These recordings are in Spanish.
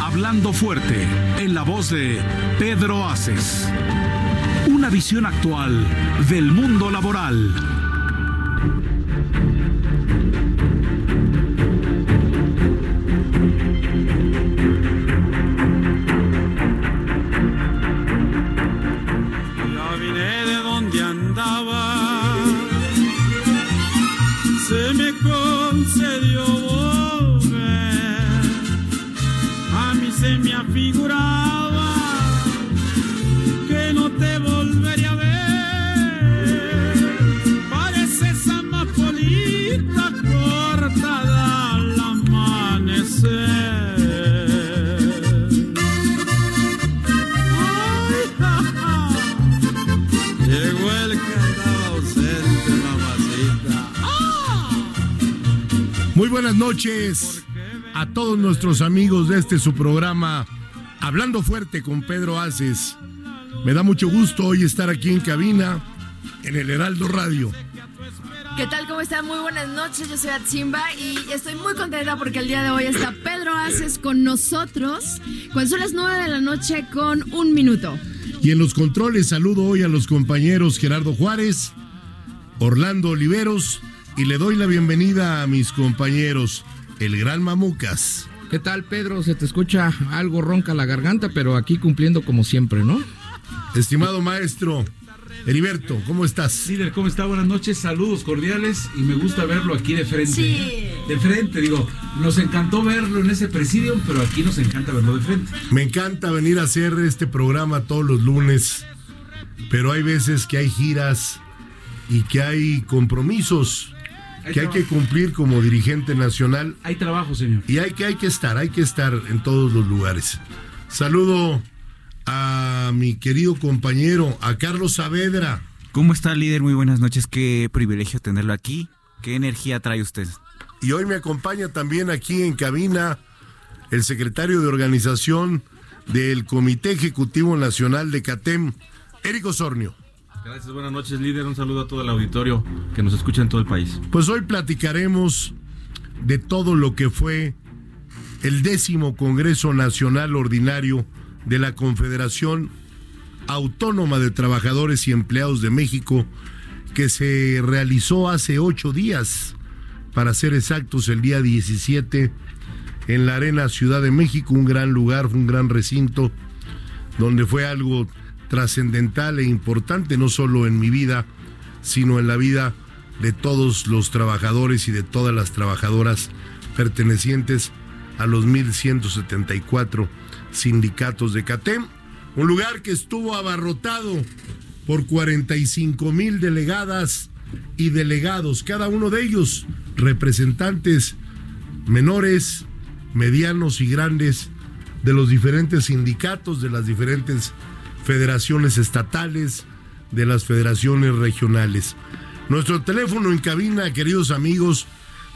Hablando fuerte, en la voz de Pedro Aces. Una visión actual del mundo laboral. Muy buenas noches a todos nuestros amigos de este su programa Hablando Fuerte con Pedro Aces. Me da mucho gusto hoy estar aquí en cabina en el Heraldo Radio. ¿Qué tal? ¿Cómo están? Muy buenas noches. Yo soy Atzimba y estoy muy contenta porque el día de hoy está Pedro Aces con nosotros. Cuando son las 9 de la noche con un minuto. Y en los controles saludo hoy a los compañeros Gerardo Juárez, Orlando Oliveros y le doy la bienvenida a mis compañeros, el Gran Mamucas. ¿Qué tal, Pedro? Se te escucha algo ronca la garganta, pero aquí cumpliendo como siempre, ¿no? Estimado maestro, Heriberto, ¿cómo estás? Líder, ¿cómo está? Buenas noches, saludos cordiales y me gusta verlo aquí de frente. Sí. De frente, digo, nos encantó verlo en ese presidio, pero aquí nos encanta verlo de frente. Me encanta venir a hacer este programa todos los lunes, pero hay veces que hay giras y que hay compromisos Hay que hay que cumplir como dirigente nacional Hay trabajo, señor. y hay que, hay que estar, hay que estar en todos los lugares. Saludo a mi querido compañero, a Carlos Saavedra. ¿Cómo está, líder? Muy buenas noches. Qué privilegio tenerlo aquí. ¿Qué energía trae usted? Y hoy me acompaña también aquí en cabina el secretario de organización del Comité Ejecutivo Nacional de CATEM, Eric Osornio. Gracias, buenas noches, líder. Un saludo a todo el auditorio que nos escucha en todo el país. Pues hoy platicaremos de todo lo que fue el décimo Congreso Nacional Ordinario de la Confederación Autónoma de Trabajadores y Empleados de México, que se realizó hace ocho días, para ser exactos, el día 17, en la Arena Ciudad de México, un gran lugar, un gran recinto, donde fue algo trascendental e importante, no solo en mi vida, sino en la vida de todos los trabajadores y de todas las trabajadoras pertenecientes a los 1174 sindicatos de CATEM. Un lugar que estuvo abarrotado por 45 mil delegadas y delegados, cada uno de ellos representantes menores, medianos y grandes de los diferentes sindicatos, de las diferentes federaciones estatales, de las federaciones regionales. Nuestro teléfono en cabina, queridos amigos,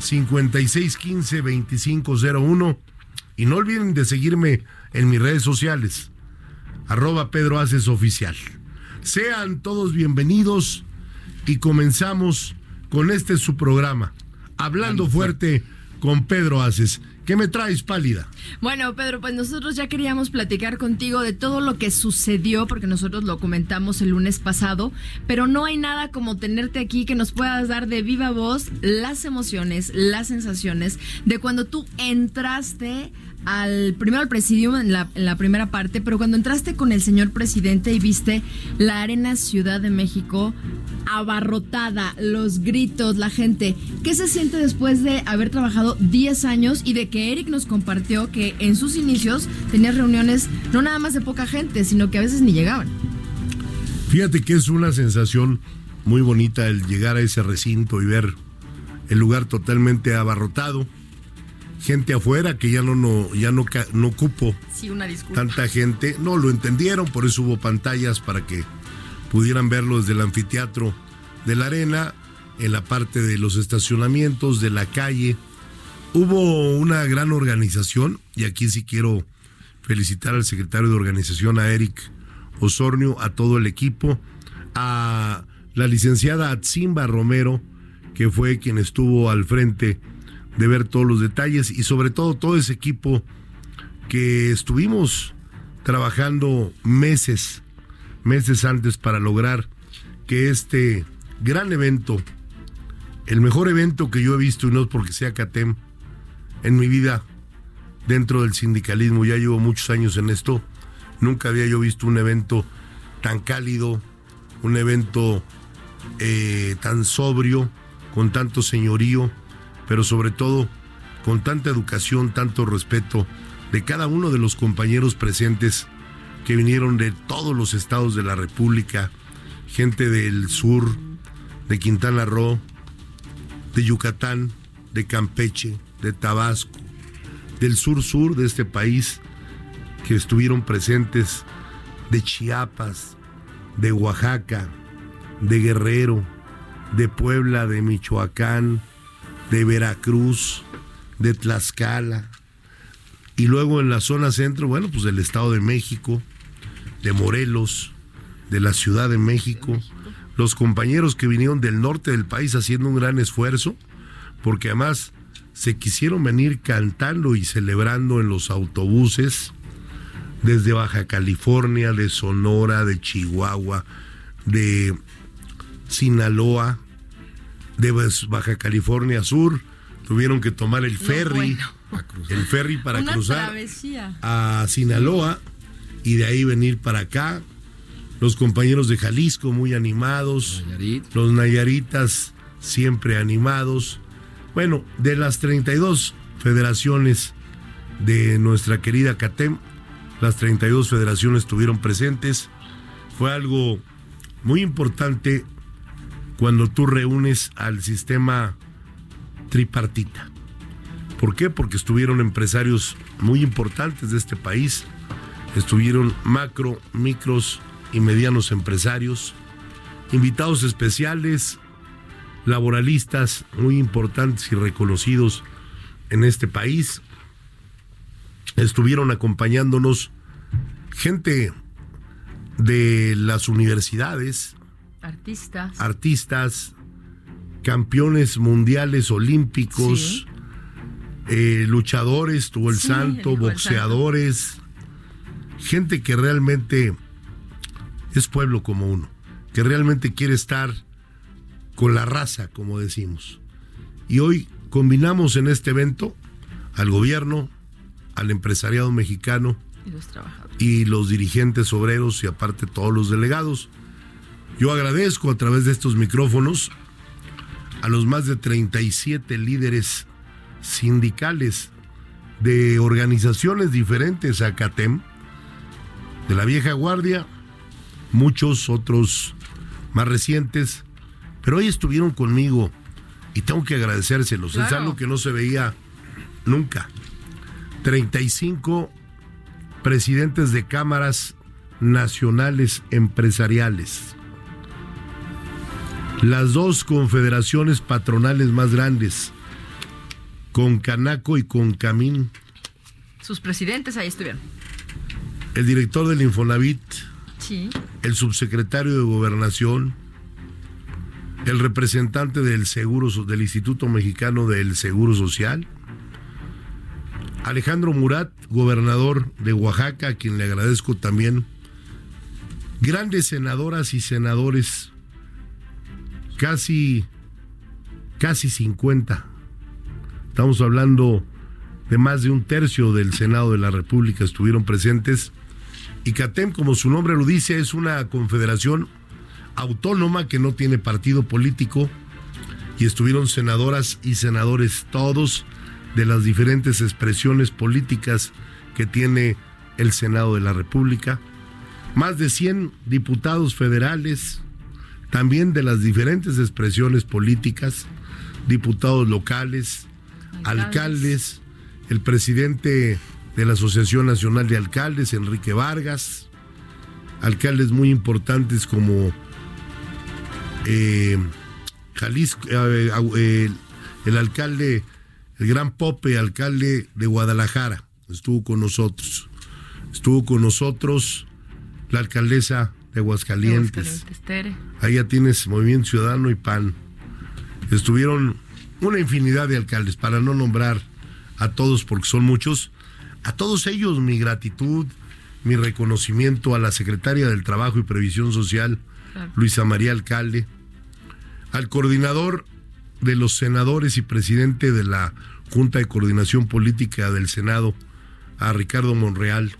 5615-2501. Y no olviden de seguirme en mis redes sociales, arroba Pedro Aces Oficial. Sean todos bienvenidos y comenzamos con este su programa, Hablando Fuerte con Pedro Aces. ¿Qué me traes, pálida? Bueno, Pedro, pues nosotros ya queríamos platicar contigo de todo lo que sucedió, porque nosotros lo comentamos el lunes pasado, pero no hay nada como tenerte aquí que nos puedas dar de viva voz las emociones, las sensaciones de cuando tú entraste al primero al presidium en la, en la primera parte, pero cuando entraste con el señor presidente y viste la Arena Ciudad de México abarrotada, los gritos, la gente, ¿qué se siente después de haber trabajado 10 años y de que Eric nos compartió que en sus inicios tenía reuniones no nada más de poca gente, sino que a veces ni llegaban? Fíjate que es una sensación muy bonita el llegar a ese recinto y ver el lugar totalmente abarrotado. Gente afuera que ya no, no, ya no, no cupo Sí, una disculpa. tanta gente. No lo entendieron, por eso hubo pantallas para que pudieran verlo desde el anfiteatro de la arena, en la parte de los estacionamientos, de la calle. Hubo una gran organización, y aquí sí quiero felicitar al secretario de organización, a Eric Osornio, a todo el equipo, a la licenciada Atzimba Romero, que fue quien estuvo al frente de ver todos los detalles, y sobre todo todo ese equipo que estuvimos trabajando meses, meses antes para lograr que este gran evento, el mejor evento que yo he visto, y no es porque sea CATEM, en mi vida dentro del sindicalismo, ya llevo muchos años en esto, nunca había yo visto un evento tan cálido, un evento eh, tan sobrio, con tanto señorío, pero sobre todo con tanta educación, tanto respeto de cada uno de los compañeros presentes que vinieron de todos los estados de la República, gente del sur, de Quintana Roo, de Yucatán, de Campeche, de Tabasco, del sur-sur de este país, que estuvieron presentes de Chiapas, de Oaxaca, de Guerrero, de Puebla, de Michoacán, de Veracruz, de Tlaxcala, y luego en la zona centro, bueno, pues del Estado de México, de Morelos, de la Ciudad de México, los compañeros que vinieron del norte del país haciendo un gran esfuerzo, porque además se quisieron venir cantando y celebrando en los autobuses desde Baja California, de Sonora, de Chihuahua, de Sinaloa, de Baja California Sur, tuvieron que tomar el ferry, el ferry para Una cruzar travesía. a Sinaloa y de ahí venir para acá. Los compañeros de Jalisco muy animados, los Nayaritas siempre animados. Bueno, de las 32 federaciones de nuestra querida CATEM, las 32 federaciones estuvieron presentes. Fue algo muy importante cuando tú reúnes al sistema tripartita. ¿Por qué? Porque estuvieron empresarios muy importantes de este país, estuvieron macro, micros y medianos empresarios, invitados especiales, laboralistas muy importantes y reconocidos en este país. Estuvieron acompañándonos gente de las universidades, Artistas. artistas, campeones mundiales olímpicos, Sí. eh, luchadores, tuvo el Sí, santo, boxeadores, gente que realmente es pueblo como uno, que realmente quiere estar con la raza, como decimos. Y hoy combinamos en este evento al gobierno, al empresariado mexicano, Y los trabajadores. y los dirigentes obreros y aparte todos los delegados. Yo agradezco a través de estos micrófonos a los más de 37 líderes sindicales de organizaciones diferentes a CATEM, de la vieja guardia, muchos otros más recientes, pero hoy estuvieron conmigo y tengo que agradecérselos. Es Claro. algo que no se veía nunca. 35 presidentes de cámaras nacionales empresariales. Las dos confederaciones patronales más grandes, con Canaco y con Camín, Sus presidentes ahí estuvieron. el director del Infonavit, Sí. el subsecretario de Gobernación, el representante del Seguro del Instituto Mexicano del Seguro Social, Alejandro Murat, gobernador de Oaxaca, a quien le agradezco también, grandes senadoras y senadores, casi casi 50. Estamos hablando de más de un tercio del Senado de la República estuvieron presentes. Y CATEM, como su nombre lo dice, es una confederación autónoma que no tiene partido político y estuvieron senadoras y senadores todos de las diferentes expresiones políticas que tiene el Senado de la República, más de 100 diputados federales, también de las diferentes expresiones políticas, diputados locales, alcaldes, el presidente de la Asociación Nacional de Alcaldes, Enrique Vargas, alcaldes muy importantes como eh, Jalisco, eh, eh, el alcalde, el gran Pope, alcalde de Guadalajara, estuvo con nosotros. Estuvo con nosotros la alcaldesa de Aguascalientes. Ahí ya tienes Movimiento Ciudadano y PAN. Estuvieron una infinidad de alcaldes, para no nombrar a todos porque son muchos. A todos ellos mi gratitud, mi reconocimiento a la secretaria del Trabajo y Previsión Social, Claro. Luisa María Alcalde, al coordinador de los senadores y presidente de la Junta de Coordinación Política del Senado, a Ricardo Monreal,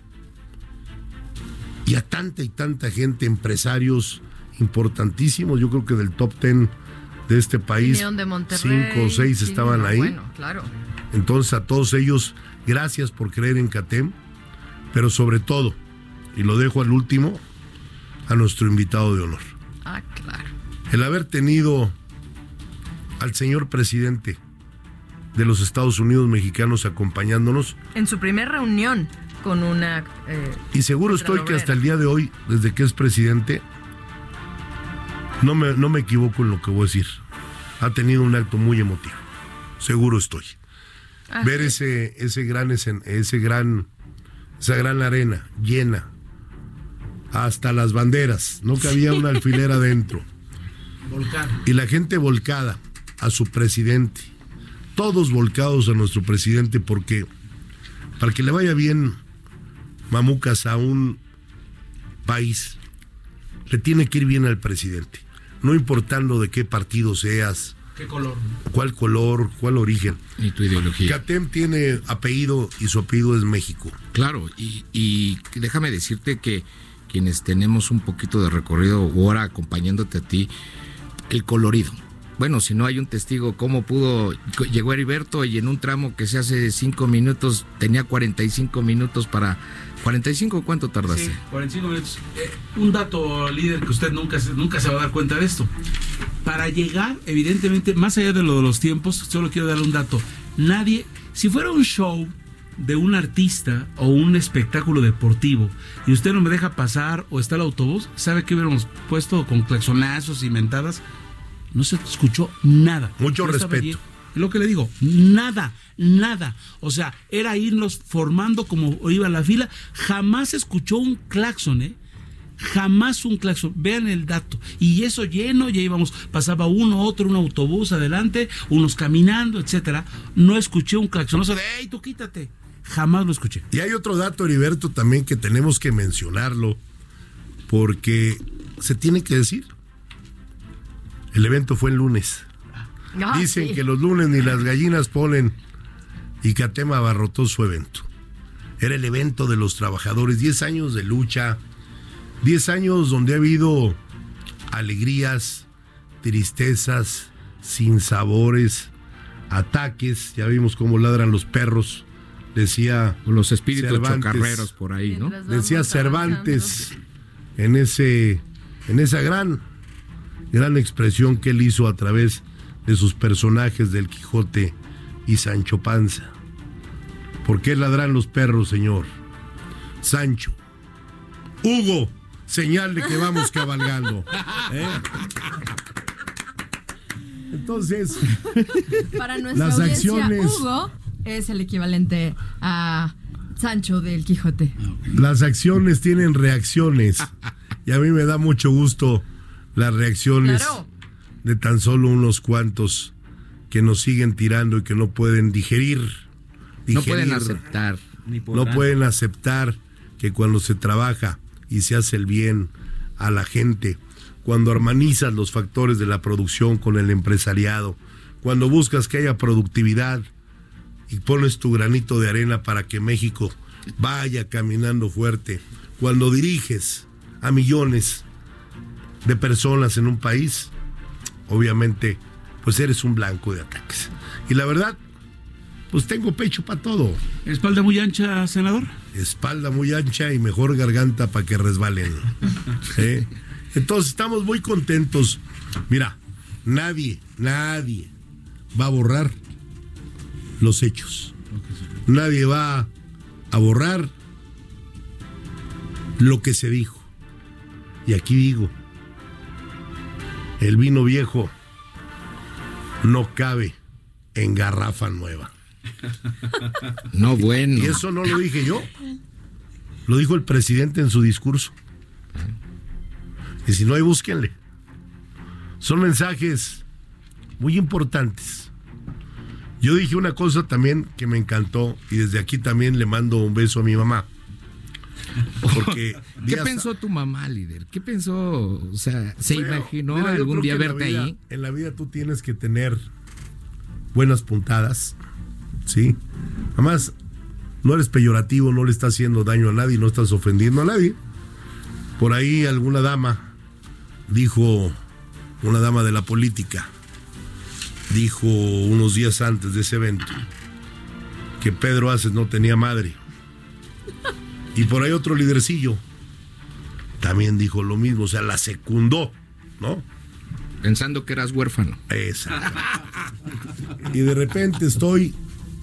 y a tanta y tanta gente, empresarios importantísimos, yo creo que del top ten de este país, de cinco o seis estaban ahí. Bueno, claro. Entonces a todos ellos, gracias por creer en CATEM, pero sobre todo, y lo dejo al último, a nuestro invitado de honor. Ah, claro. El haber tenido al señor presidente de los Estados Unidos mexicanos acompañándonos, En su primera reunión con una. eh, y seguro estoy que hasta el día de hoy, desde que es presidente, no me, no me equivoco en lo que voy a decir, ha tenido un acto muy emotivo, seguro estoy. ah, ver ese ese gran ese gran esa gran arena llena hasta las banderas no cabía un alfiler adentro. Y la gente volcada a su presidente. Todos volcados a nuestro presidente porque para que le vaya bien mamucas a un país le tiene que ir bien al presidente no importando de qué partido seas ¿Qué color? cuál color cuál origen Y tu ideología. CATEM tiene apellido y su apellido es México. Claro, y, y déjame decirte que quienes tenemos un poquito de recorrido ahora acompañándote a ti, el colorido. Bueno, si no hay un testigo, ¿cómo pudo? Llegó Heriberto y en un tramo que se hace cinco minutos, tenía 45 minutos para... ¿45 cuánto tardaste? Sí, 45 minutos. Eh, un dato, líder, que usted nunca, nunca se va a dar cuenta de esto. Para llegar, evidentemente, más allá de lo de los tiempos, solo quiero darle un dato. Nadie, si fuera un show de un artista o un espectáculo deportivo y usted no me deja pasar o está el autobús, ¿sabe qué hubiéramos puesto con claxonazos y mentadas? No se escuchó nada. Mucho No respeto. lo que le digo, nada, nada. O sea, era irnos formando como iba la fila. Jamás se escuchó un claxon, ¿eh? Jamás un claxon. Vean el dato. Y eso lleno, ya íbamos, pasaba uno, otro, un autobús adelante, unos caminando, etcétera. No escuché un claxonazo de, ¡ey, tú quítate! Jamás lo escuché. Y hay otro dato, Heriberto, también que tenemos que mencionarlo, porque se tiene que decir. El evento fue el lunes. Ah, Dicen sí. que los lunes ni las gallinas ponen y Catema abarrotó su evento. Era el evento de los trabajadores, 10 años de lucha, 10 años donde ha habido alegrías, tristezas, sinsabores, ataques, ya vimos cómo ladran los perros, decía Los espíritus Cervantes. chocarreros por ahí, ¿no? Decía. Cervantes en ese en esa gran gran expresión que él hizo a través de sus personajes del Quijote y Sancho Panza. ¿Por qué ladran los perros, señor? Sancho. Hugo, señal de que vamos cabalgando. ¿eh? Entonces, Para nuestra Las audiencia, acciones- Hugo es el equivalente a Sancho del Quijote. Las acciones tienen reacciones. Y a mí me da mucho gusto las reacciones Claro. de tan solo unos cuantos que nos siguen tirando y que no pueden digerir. No pueden aceptar. Ni no pueden aceptar que cuando se trabaja y se hace el bien a la gente, cuando armonizas los factores de la producción con el empresariado, cuando buscas que haya productividad y pones tu granito de arena para que México vaya caminando fuerte. Cuando diriges a millones de personas en un país, obviamente, pues eres un blanco de ataques. Y la verdad, pues tengo pecho para todo. ¿Espalda muy ancha, senador? Espalda muy ancha y mejor garganta para que resbalen. ¿Eh? Entonces estamos muy contentos. Mira, nadie, nadie va a borrar los hechos. Nadie va a borrar lo que se dijo. Y aquí digo, el vino viejo no cabe en garrafa nueva. No, bueno. Y eso no lo dije yo. Lo dijo el presidente en su discurso. Y si no hay, búsquenle. Son mensajes muy importantes. Yo dije una cosa también que me encantó y desde aquí también le mando un beso a mi mamá. Porque ¿Qué pensó tu mamá, líder? ¿Qué pensó? O sea, ¿se Bueno, imaginó mira, algún día verte vida- ahí? En la vida tú tienes que tener buenas puntadas, ¿sí? Además, no eres peyorativo, no le estás haciendo daño a nadie, no estás ofendiendo a nadie. Por ahí alguna dama dijo, una dama de la política, dijo unos días antes de ese evento que Pedro Aces no tenía madre. Y por ahí otro lidercillo también dijo lo mismo, o sea, la secundó, ¿no? Pensando que eras huérfano. Exacto. Y de repente estoy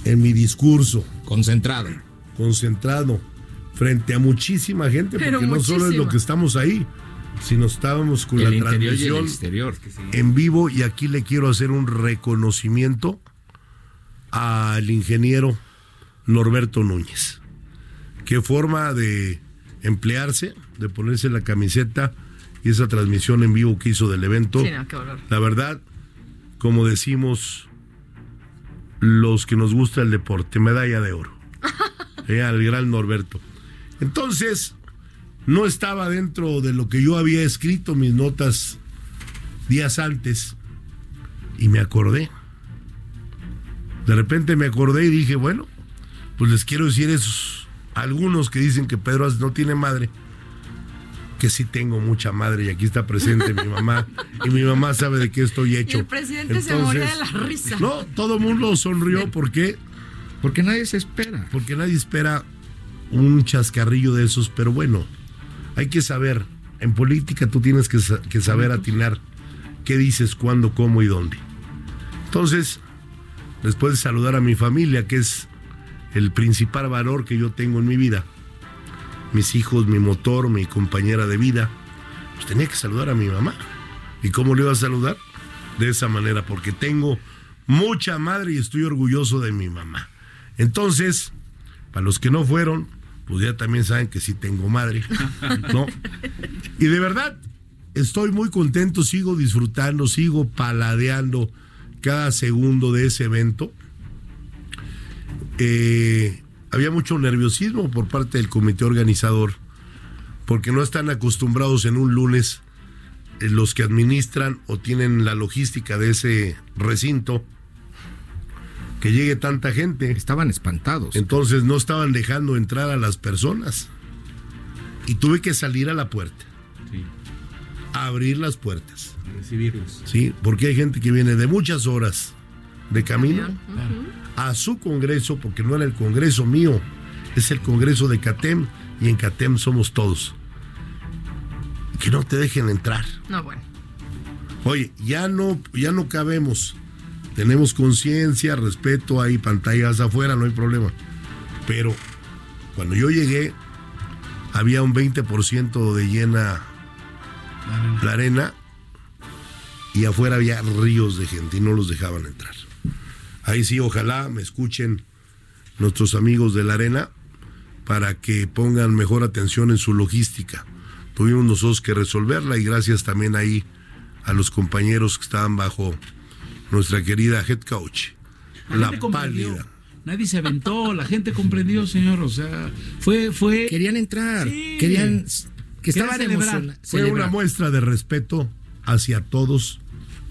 en mi discurso, Concentrado. concentrado, frente a muchísima gente, Pero porque no solo es lo que estamos ahí, sino estábamos con el la transmisión exterior. en vivo y aquí le quiero hacer un reconocimiento al ingeniero Norberto Núñez. Qué forma de emplearse, de ponerse la camiseta y esa transmisión en vivo que hizo del evento. Sí, no, qué horror. La verdad, como decimos los que nos gusta el deporte, medalla de oro. Eh, al gran Norberto. Entonces, no estaba dentro de lo que yo había escrito mis notas días antes y me acordé. De repente me acordé y dije, bueno, pues les quiero decir esos algunos que dicen que Pedro no tiene madre, que sí tengo mucha madre y aquí está presente mi mamá y mi mamá sabe de qué estoy Y hecho. el presidente se moría de la risa. No, todo mundo sonrió porque Porque nadie se espera. porque nadie espera un chascarrillo de esos, pero bueno, hay que saber, en política tú tienes que, que saber atinar qué dices, cuándo, cómo y dónde. Entonces, después de saludar a mi familia, que es el principal valor que yo tengo en mi vida, mis hijos, mi motor, mi compañera de vida, pues tenía que saludar a mi mamá. ¿Y cómo le iba a saludar? De esa manera, porque tengo mucha madre y estoy orgulloso de mi mamá. Entonces, para los que no fueron, pues ya también saben que sí tengo madre, ¿no? Y de verdad, estoy muy contento, sigo disfrutando, sigo paladeando cada segundo de ese evento. Eh, había mucho nerviosismo por parte del comité organizador, porque no están acostumbrados en un lunes eh, los que administran o tienen la logística de ese recinto que llegue tanta gente. Estaban espantados. Entonces no estaban dejando entrar a las personas. Y tuve que salir a la puerta, Sí, a abrir las puertas. recibirlos. ¿sí? Porque hay gente que viene de muchas horas de camino. A su congreso, porque no era el congreso mío, es el congreso de CATEM y en CATEM somos todos. Que no te dejen entrar. No, bueno. Oye, ya no, ya no cabemos. Tenemos conciencia, respeto, hay pantallas afuera, no hay problema. Pero cuando yo llegué, había un 20% de llena la arena y afuera había ríos de gente y no los dejaban entrar. Ahí sí, ojalá me escuchen nuestros amigos de la arena para que pongan mejor atención en su logística. Tuvimos nosotros que resolverla y gracias también ahí a los compañeros que estaban bajo nuestra querida head coach, La, pálida. Nadie se aventó, la gente comprendió, señor. O sea, fue, fue. Querían entrar. Sí. Querían. Que estaban celebrar. Fue una muestra de respeto hacia todos,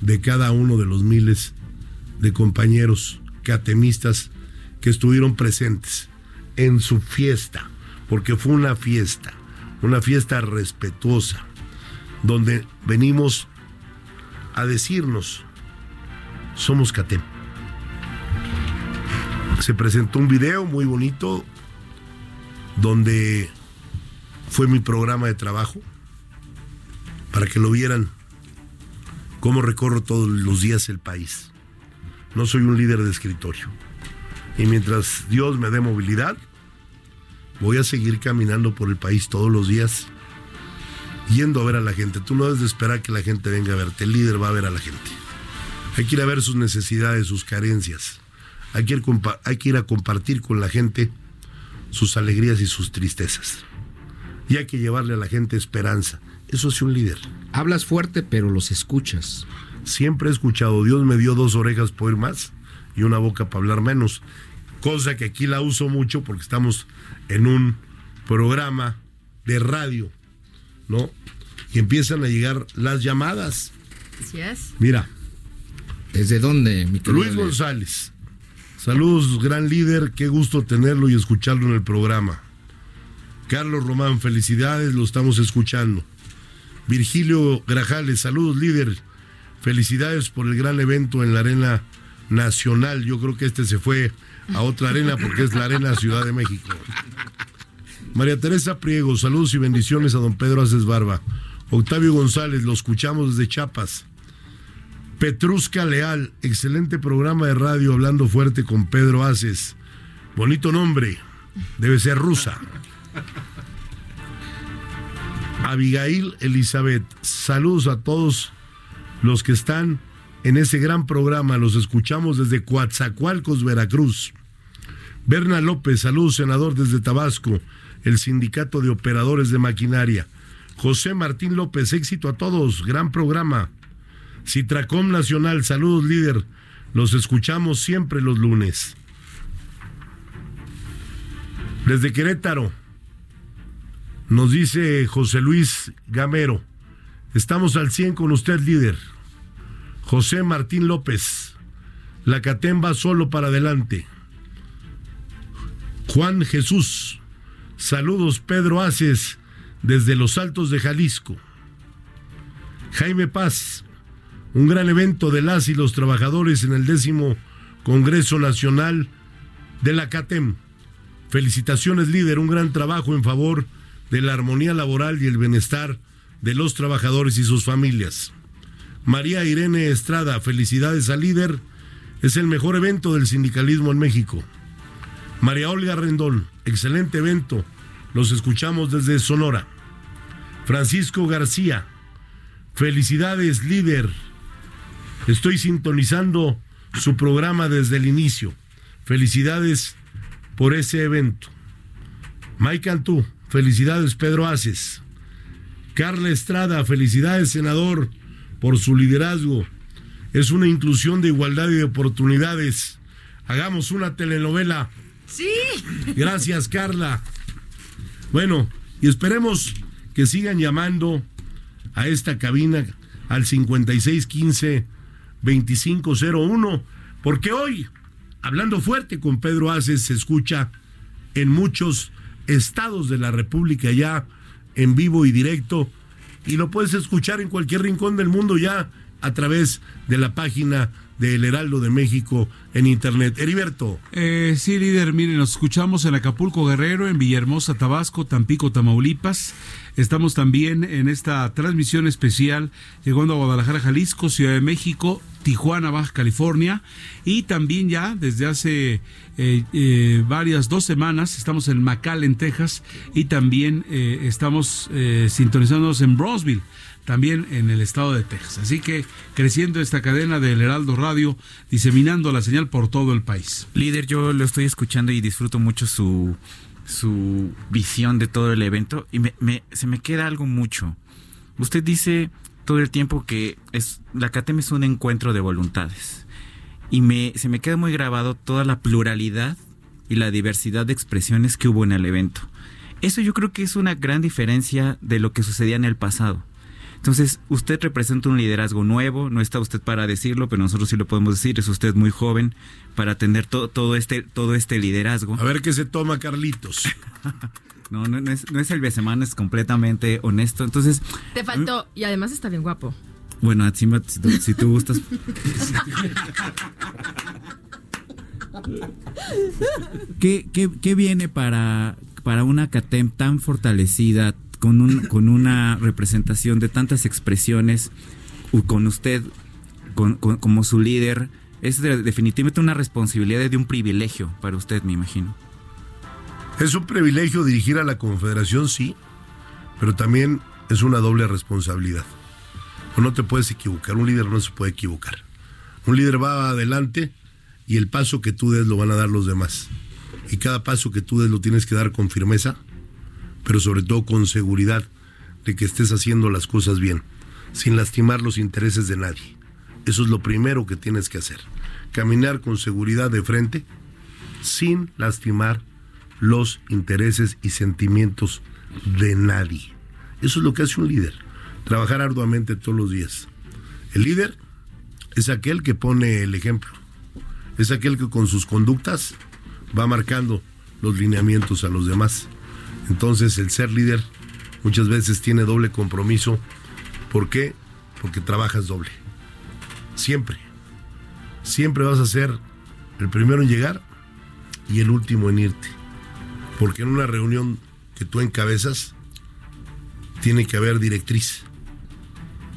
de cada uno de los miles de compañeros catemistas que estuvieron presentes en su fiesta, porque fue una fiesta, una fiesta respetuosa, donde venimos a decirnos, somos CATEM. Se presentó un video muy bonito donde fue mi programa de trabajo para que lo vieran cómo recorro todos los días el país. No soy un líder de escritorio. Y mientras Dios me dé movilidad, voy a seguir caminando por el país todos los días, yendo a ver a la gente. Tú no debes de esperar que la gente venga a verte, el líder va a ver a la gente. Hay que ir a ver sus necesidades, sus carencias. Hay que ir, a compartir con la gente sus alegrías y sus tristezas. Y hay que llevarle a la gente esperanza. Eso es un líder. Hablas fuerte, pero los escuchas. Siempre he escuchado, Dios me dio dos orejas para oír más y una boca para hablar menos. Cosa que aquí la uso mucho porque estamos en un programa de radio, ¿no? Y empiezan a llegar las llamadas. Así es. Mira. ¿Desde dónde, mi Luis González. Saludos, gran líder. Qué gusto tenerlo y escucharlo en el programa. Carlos Román, felicidades, lo estamos escuchando. Virgilio Grajales, saludos, líder. Felicidades por el gran evento en la Arena Nacional. Yo creo que este se fue a otra arena porque es la Arena Ciudad de México. María Teresa Priego, saludos y bendiciones a don Pedro Aces Barba. Octavio González, lo escuchamos desde Chiapas. Petrusca Leal, excelente programa de radio hablando fuerte con Pedro Aces. Bonito nombre, debe ser rusa. Abigail Elizabeth, saludos a todos los que están en ese gran programa. Los escuchamos desde Coatzacoalcos, Veracruz. Berna López, saludos, senador desde Tabasco, el Sindicato de Operadores de Maquinaria. José Martín López, éxito a todos, gran programa. Citracom Nacional, saludos, líder. Los escuchamos siempre los lunes. Desde Querétaro, nos dice José Luis Gamero, estamos al 100 con usted, líder. José Martín López, la CATEM va solo para adelante. Juan Jesús, saludos Pedro Aces desde los Altos de Jalisco. Jaime Paz, un gran evento de las y los trabajadores en el décimo Congreso Nacional de la CATEM. Felicitaciones líder, un gran trabajo en favor de la armonía laboral y el bienestar de los trabajadores y sus familias. María Irene Estrada, felicidades al líder, es el mejor evento del sindicalismo en México. María Olga Rendón, excelente evento, los escuchamos desde Sonora. Francisco García, felicidades líder, estoy sintonizando su programa desde el inicio. Felicidades por ese evento. Mike Cantú, Felicidades, Pedro Aces. Carla Estrada, felicidades, senador, por su liderazgo. Es una inclusión de igualdad y de oportunidades. Hagamos una telenovela. Sí. Gracias, Carla. Bueno, y esperemos que sigan llamando a esta cabina al 5615 2501, porque hoy, hablando fuerte con Pedro Aces, se escucha en muchos estados de la República ya en vivo y directo y lo puedes escuchar en cualquier rincón del mundo ya a través de la página del Heraldo de México en internet. Heriberto. Eh, sí, líder, miren, nos escuchamos en Acapulco Guerrero, en Villahermosa, Tabasco, Tampico, Tamaulipas. Estamos también en esta transmisión especial llegando a Guadalajara, Jalisco, Ciudad de México, Tijuana, Baja California. Y también ya desde hace eh, eh, varias, dos semanas, estamos en McAllen, Texas. Y también eh, estamos sintonizándonos en Brosville también en el estado de Texas. Así que creciendo esta cadena del Heraldo Radio, diseminando la señal por todo el país. Líder, yo lo estoy escuchando y disfruto mucho su, su visión de todo el evento y me, se me queda algo mucho. Usted dice todo el tiempo que es, la CATEM es un encuentro de voluntades y me, se me queda muy grabado toda la pluralidad y la diversidad de expresiones que hubo en el evento. Eso yo creo que es una gran diferencia de lo que sucedía en el pasado Entonces, usted representa un liderazgo nuevo, no está usted para decirlo, pero nosotros sí lo podemos decir, es usted muy joven para atender todo, todo, este, todo este liderazgo. A ver qué se toma Carlitos. no, no, no, es, no es el Besemán, es completamente honesto. Entonces... Te faltó, y además está bien guapo. Bueno, encima, si tú, si tú gustas... ¿Qué, qué, qué viene para, para una CATEM tan fortalecida, con, un, con una representación de tantas expresiones, con usted con- como su líder? Es de- definitivamente una responsabilidad de un privilegio para usted, me imagino. Es un privilegio dirigir a la Confederación, sí, pero también es una doble responsabilidad. No te puedes equivocar, un líder no se puede equivocar. Un líder va adelante y el paso que tú des lo van a dar los demás. Y cada paso que tú des lo tienes que dar con firmeza, pero sobre todo con seguridad de que estés haciendo las cosas bien, sin lastimar los intereses de nadie. Eso es lo primero que tienes que hacer. Caminar con seguridad de frente, sin lastimar los intereses y sentimientos de nadie. Eso es lo que hace un líder, trabajar arduamente todos los días. El líder es aquel que pone el ejemplo, es aquel que con sus conductas va marcando los lineamientos a los demás. Entonces el ser líder muchas veces tiene doble compromiso. ¿Por qué? Porque trabajas doble. Siempre. Siempre vas a ser el primero en llegar y el último en irte. Porque en una reunión que tú encabezas, tiene que haber directriz.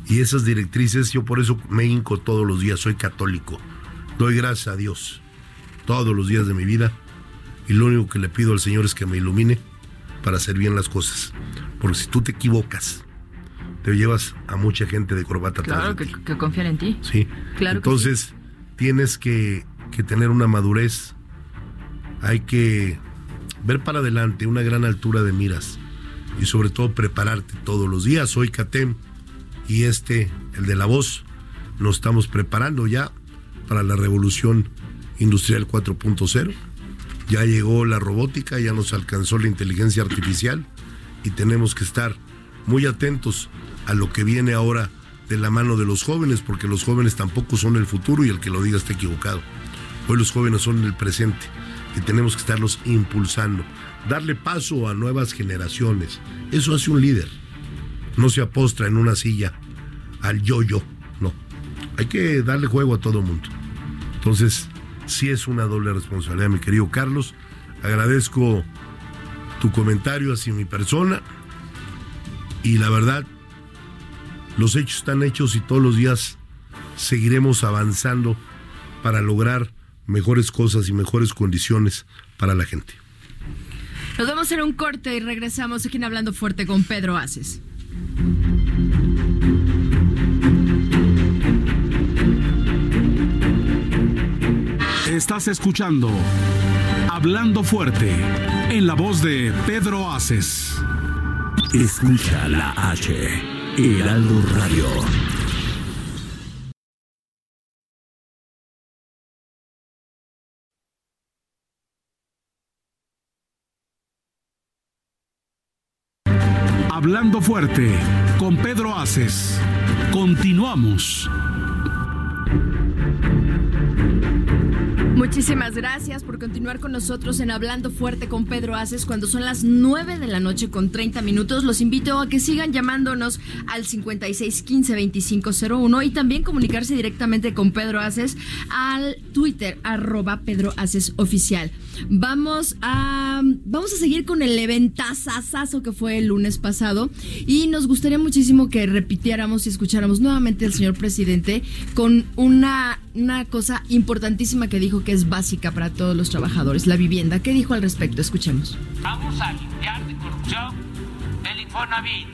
Y esas directrices, yo por eso me hinco todos los días, soy católico. Doy gracias a Dios todos los días de mi vida. Y lo único que le pido al Señor es que me ilumine para hacer bien las cosas. Porque si tú te equivocas, te llevas a mucha gente de corbata atrás Claro, que, confían en ti. Sí. Claro que Entonces, tienes que, que tener una madurez. Hay que ver para adelante, una gran altura de miras. Y sobre todo prepararte todos los días. Soy CATEM y este, el de la voz, nos estamos preparando ya para la revolución industrial 4.0. Ya llegó la robótica, ya nos alcanzó la inteligencia artificial y tenemos que estar muy atentos a lo que viene ahora de la mano de los jóvenes, porque los jóvenes tampoco son el futuro y el que lo diga está equivocado. Hoy los jóvenes son el presente y tenemos que estarlos impulsando, darle paso a nuevas generaciones. Eso hace un líder. No se apostra en una silla al yo-yo, no. Hay que darle juego a todo mundo. Entonces, sí es una doble responsabilidad, mi querido Carlos. Agradezco tu comentario hacia mi persona y la verdad, los hechos están hechos y todos los días seguiremos avanzando para lograr mejores cosas y mejores condiciones para la gente. Nos vamos a hacer un corte y regresamos aquí en Hablando Fuerte con Pedro Aces. Estás escuchando Hablando Fuerte en la voz de Pedro Aces. Escucha la H, Heraldo Radio. Hablando Fuerte con Pedro Aces. Continuamos. Muchísimas gracias por continuar con nosotros en Hablando Fuerte con Pedro Aces cuando son las 9 de la noche con 30 minutos. Los invito a que sigan llamándonos al 56 15 2501 y también comunicarse directamente con Pedro Aces al Twitter arroba Pedro Aces Oficial. Vamos a, vamos a seguir con el eventazazazo que fue el lunes pasado y nos gustaría muchísimo que repitiéramos y escucháramos nuevamente al señor presidente con una, una cosa importantísima que dijo que es básica para todos los trabajadores, la vivienda. ¿Qué dijo al respecto? Escuchemos. Vamos a limpiar de corrupción el Infonavit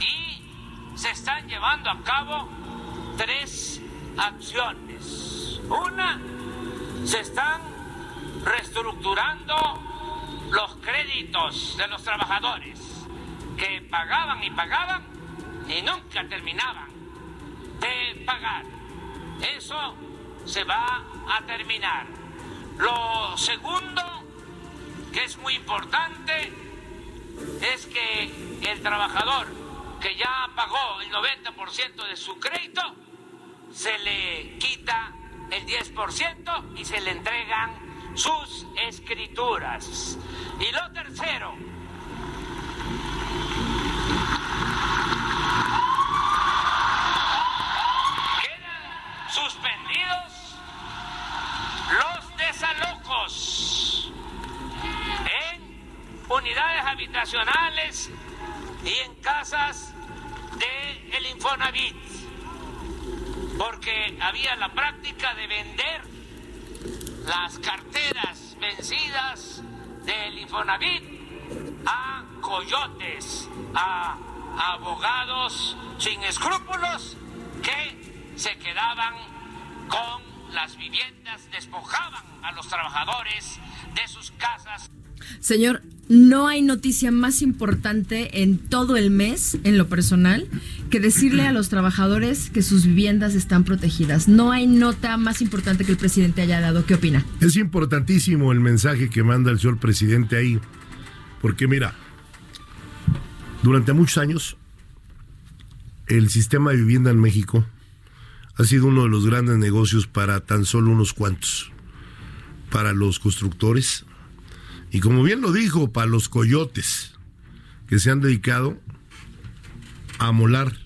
y se están llevando a cabo tres acciones. Una, se están reestructurando los créditos de los trabajadores que pagaban y pagaban y nunca terminaban de pagar. Eso se va a terminar. Lo segundo, que es muy importante, es que el trabajador que ya pagó el 90% de su crédito, se le quita el 10% y se le entregan sus escrituras. Y lo tercero, suspendidos los desalojos en unidades habitacionales y en casas de el Infonavit, porque había la práctica de vender las carteras vencidas del Infonavit a coyotes, a abogados sin escrúpulos que se quedaban con las viviendas, despojaban a los trabajadores de sus casas. Señor, no hay noticia más importante en todo el mes, en lo personal, que decirle a los trabajadores que sus viviendas están protegidas. No hay nota más importante que el presidente haya dado. ¿Qué opina? Es importantísimo el mensaje que manda el señor presidente ahí, porque mira, durante muchos años el sistema de vivienda en México ha sido uno de los grandes negocios para tan solo unos cuantos, para los constructores, y como bien lo dijo, para los coyotes que se han dedicado a molar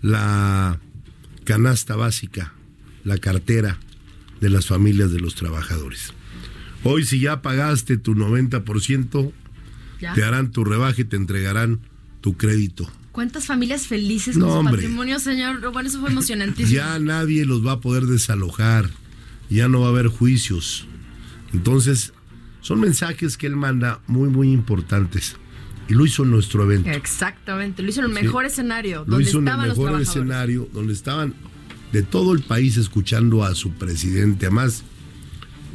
la canasta básica, la cartera de las familias de los trabajadores. Hoy si ya pagaste tu 90%, ¿Ya? te harán tu rebaje y te entregarán tu crédito. ¿Cuántas familias felices No, con su hombre. patrimonio, señor? Bueno, eso fue emocionantísimo. Ya nadie los va a poder desalojar, ya no va a haber juicios. Entonces, son mensajes que él manda muy, muy importantes. Y lo hizo en nuestro evento. Exactamente, lo hizo en el Sí. mejor escenario, Lo donde hizo en el mejor escenario, donde estaban de todo el país escuchando a su presidente. Además,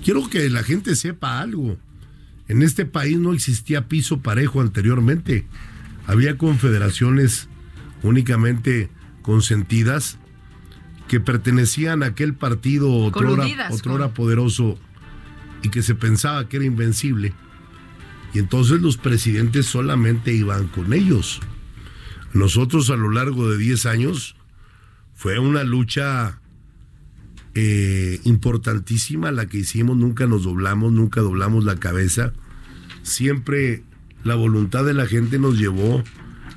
quiero que la gente sepa algo. En este país no existía piso parejo anteriormente. Había confederaciones únicamente consentidas que pertenecían a aquel partido otrora, otrora poderoso y que se pensaba que era invencible. Y entonces los presidentes solamente iban con ellos. Nosotros a lo largo de 10 años fue una lucha eh, importantísima la que hicimos, nunca nos doblamos, nunca doblamos la cabeza. Siempre la voluntad de la gente nos llevó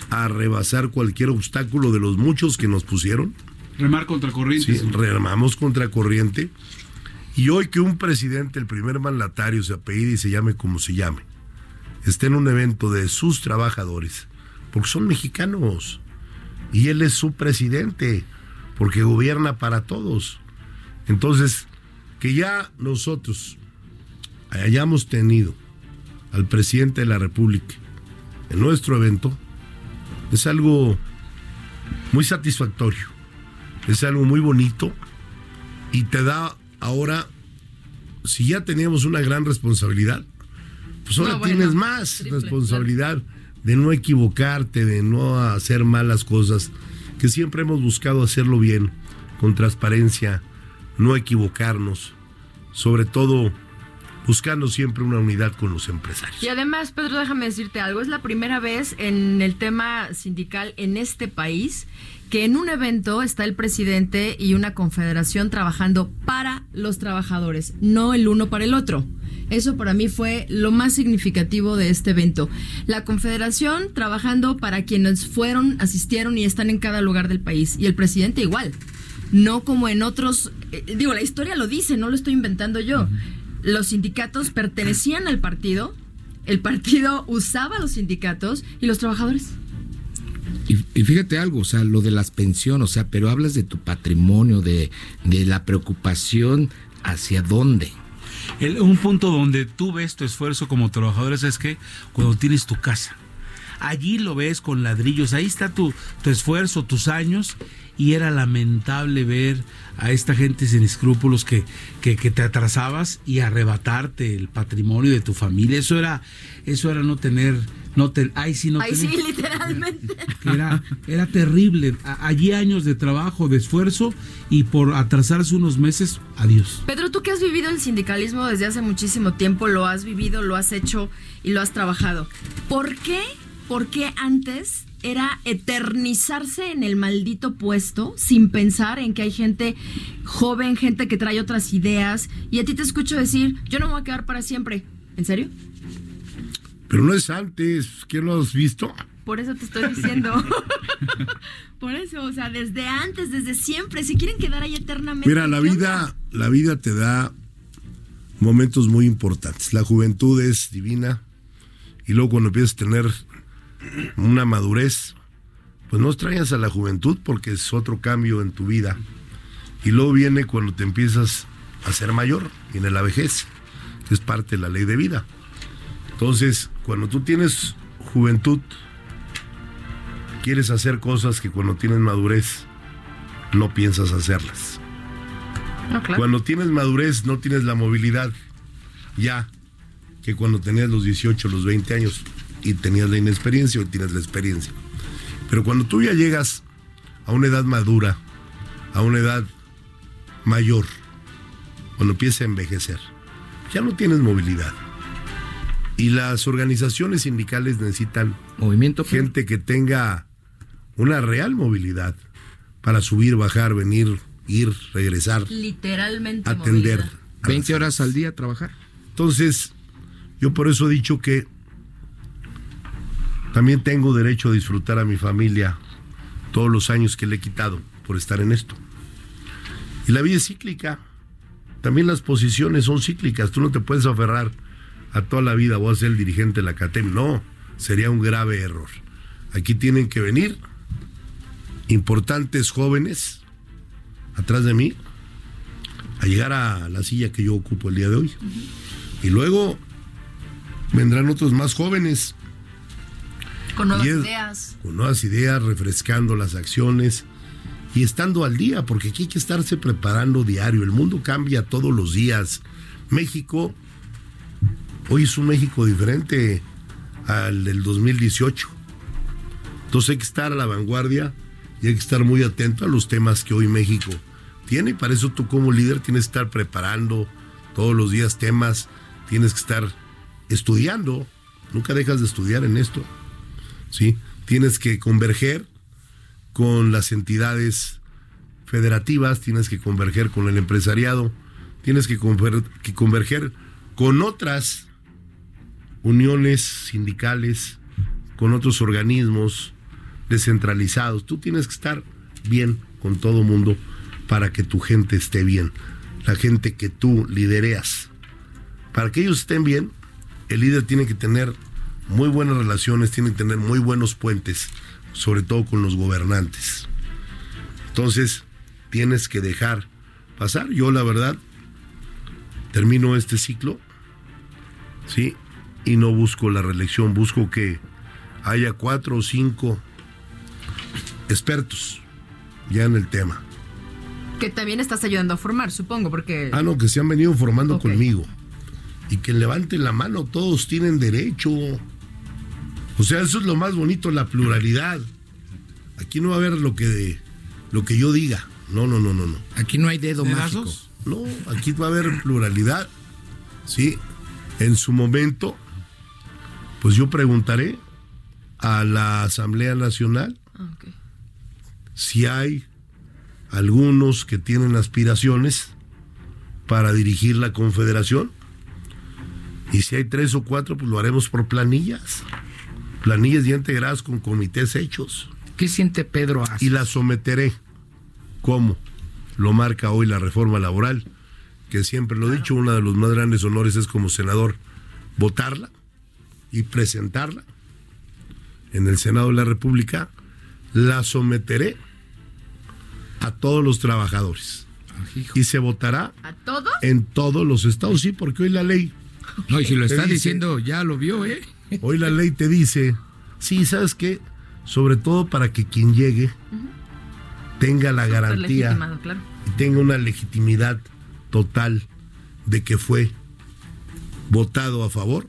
a rebasar cualquier obstáculo de los muchos que nos pusieron. Remar contra corriente. Sí, remamos contra corriente. Y hoy que un presidente, el primer mandatario, se apellide y se llame como se llame, esté en un evento de sus trabajadores, porque son mexicanos, y él es su presidente, porque gobierna para todos. Entonces, que ya nosotros hayamos tenido al presidente de la República en nuestro evento, es algo muy satisfactorio, es algo muy bonito y te da ahora, si ya teníamos una gran responsabilidad, pues ahora No, bueno, tienes más triple, responsabilidad de no equivocarte, de no hacer malas cosas, que siempre hemos buscado hacerlo bien, con transparencia, no equivocarnos, sobre todo buscando siempre una unidad con los empresarios. Y además, Pedro, déjame decirte algo, es la primera vez en el tema sindical en este país que en un evento está el presidente y una confederación trabajando para los trabajadores, no el uno para el otro. Eso para mí fue lo más significativo de este evento. La confederación trabajando para quienes fueron, asistieron y están en cada lugar del país. Y el presidente igual. No como en otros, eh, digo, la historia lo dice, no lo estoy inventando yo. Los sindicatos pertenecían al partido, el partido usaba los sindicatos y los trabajadores. Y, y fíjate algo, o sea, lo de las pensiones, o sea, pero hablas de tu patrimonio, de, de la preocupación hacia dónde. El- un punto donde tú ves tu esfuerzo como trabajador es que cuando tienes tu casa. Allí lo ves con ladrillos, ahí está tu, tu esfuerzo, tus años, y era lamentable ver a esta gente sin escrúpulos que, que, que te atrasabas y arrebatarte el patrimonio de tu familia. Eso era, eso era no tener, no ay, sí, no tener- sí, literalmente. era, era terrible. Allí años de trabajo, de esfuerzo, y por atrasarse unos meses, adiós. Pedro, tú que has vivido el sindicalismo desde hace muchísimo tiempo, lo has vivido, lo has hecho y lo has trabajado. ¿Por qué? ¿Por qué antes era eternizarse en el maldito puesto sin pensar en que hay gente joven, gente que trae otras ideas. Y a ti te escucho decir, yo no me voy a quedar para siempre. ¿En serio? Pero no es antes, ¿qué lo has visto? Por eso te estoy diciendo. Por eso, o sea, desde antes, desde siempre, si quieren quedar ahí eternamente. Mira, la ¿qué vida, la vida te da momentos muy importantes. La juventud es divina y luego cuando empiezas a tener una madurez, pues no extrañas a la juventud porque es otro cambio en tu vida. Y luego viene cuando te empiezas a ser mayor, viene la vejez, que es parte de la ley de vida. Entonces, cuando tú tienes juventud, quieres hacer cosas que cuando tienes madurez no piensas hacerlas. No, claro. Cuando tienes madurez no tienes la movilidad ya que cuando tenías los 18, los 20 años y tenías la inexperiencia o tienes la experiencia. Pero cuando tú ya llegas a una edad madura, a una edad mayor, cuando empieza a envejecer, ya no tienes movilidad. Y las organizaciones sindicales necesitan movimiento gente que tenga una real movilidad para subir, bajar, venir, ir, regresar, Literalmente. atender. movilidad. 20 horas al día trabajar. Entonces, yo por eso he dicho que también tengo derecho a disfrutar a mi familia todos los años que le he quitado por estar en esto. Y la vida es cíclica. También las posiciones son cíclicas. Tú no te puedes aferrar a toda la vida, voy a ser el dirigente de la CATEM. No, sería un grave error. Aquí tienen que venir importantes jóvenes atrás de mí a llegar a la silla que yo ocupo el día de hoy. Y luego vendrán otros más jóvenes Con nuevas ideas. con nuevas ideas, refrescando las acciones y estando al día, porque aquí hay que estarse preparando diario. El mundo cambia todos los días. México, hoy es un México diferente al del 2018. Entonces hay que estar a la vanguardia y hay que estar muy atento a los temas que hoy México tiene. Y para eso tú como líder tienes que estar preparando todos los días temas, tienes que estar estudiando. Nunca dejas de estudiar en esto. ¿Sí? Tienes que converger con las entidades federativas, tienes que converger con el empresariado, tienes que, que converger con otras uniones sindicales, con otros organismos descentralizados. Tú tienes que estar bien con todo mundo para que tu gente esté bien, la gente que tú lidereas. Para que ellos estén bien, el líder tiene que tener muy buenas relaciones, tiene que tener muy buenos puentes, sobre todo con los gobernantes. Entonces, tienes que dejar pasar. Yo, la verdad, termino este ciclo, ¿sí? Y no busco la reelección, busco que haya cuatro o cinco expertos ya en el tema. Que también estás ayudando a formar, supongo, porque. Ah, no, que se han venido formando conmigo. Y que levanten la mano, todos tienen derecho. O sea, eso es lo más bonito, la pluralidad. Aquí no va a haber lo que, lo que yo diga. No, no, no, no, no. Aquí no hay dedo mágico. ¿Dedazos? No, aquí va a haber pluralidad. Sí, en su momento, pues yo preguntaré a la Asamblea Nacional Ah, si hay algunos que tienen aspiraciones para dirigir la confederación. Y si hay tres o cuatro, pues lo haremos por planillas. Planillas ya integradas con comités hechos. ¿Qué siente Pedro Aces? Y la someteré. ¿Cómo? Lo marca hoy la reforma laboral, que siempre lo he dicho, uno de los más grandes honores es como senador votarla y presentarla en el Senado de la República. La someteré a todos los trabajadores. Y se votará ¿A todos? en todos los estados, sí, porque hoy la ley, No, y si lo está dice- diciendo, ya lo vio, ¿eh? Hoy la ley te dice, sí, ¿sabes qué? Sobre todo para que quien llegue tenga la garantía claro. y tenga una legitimidad total de que fue votado a favor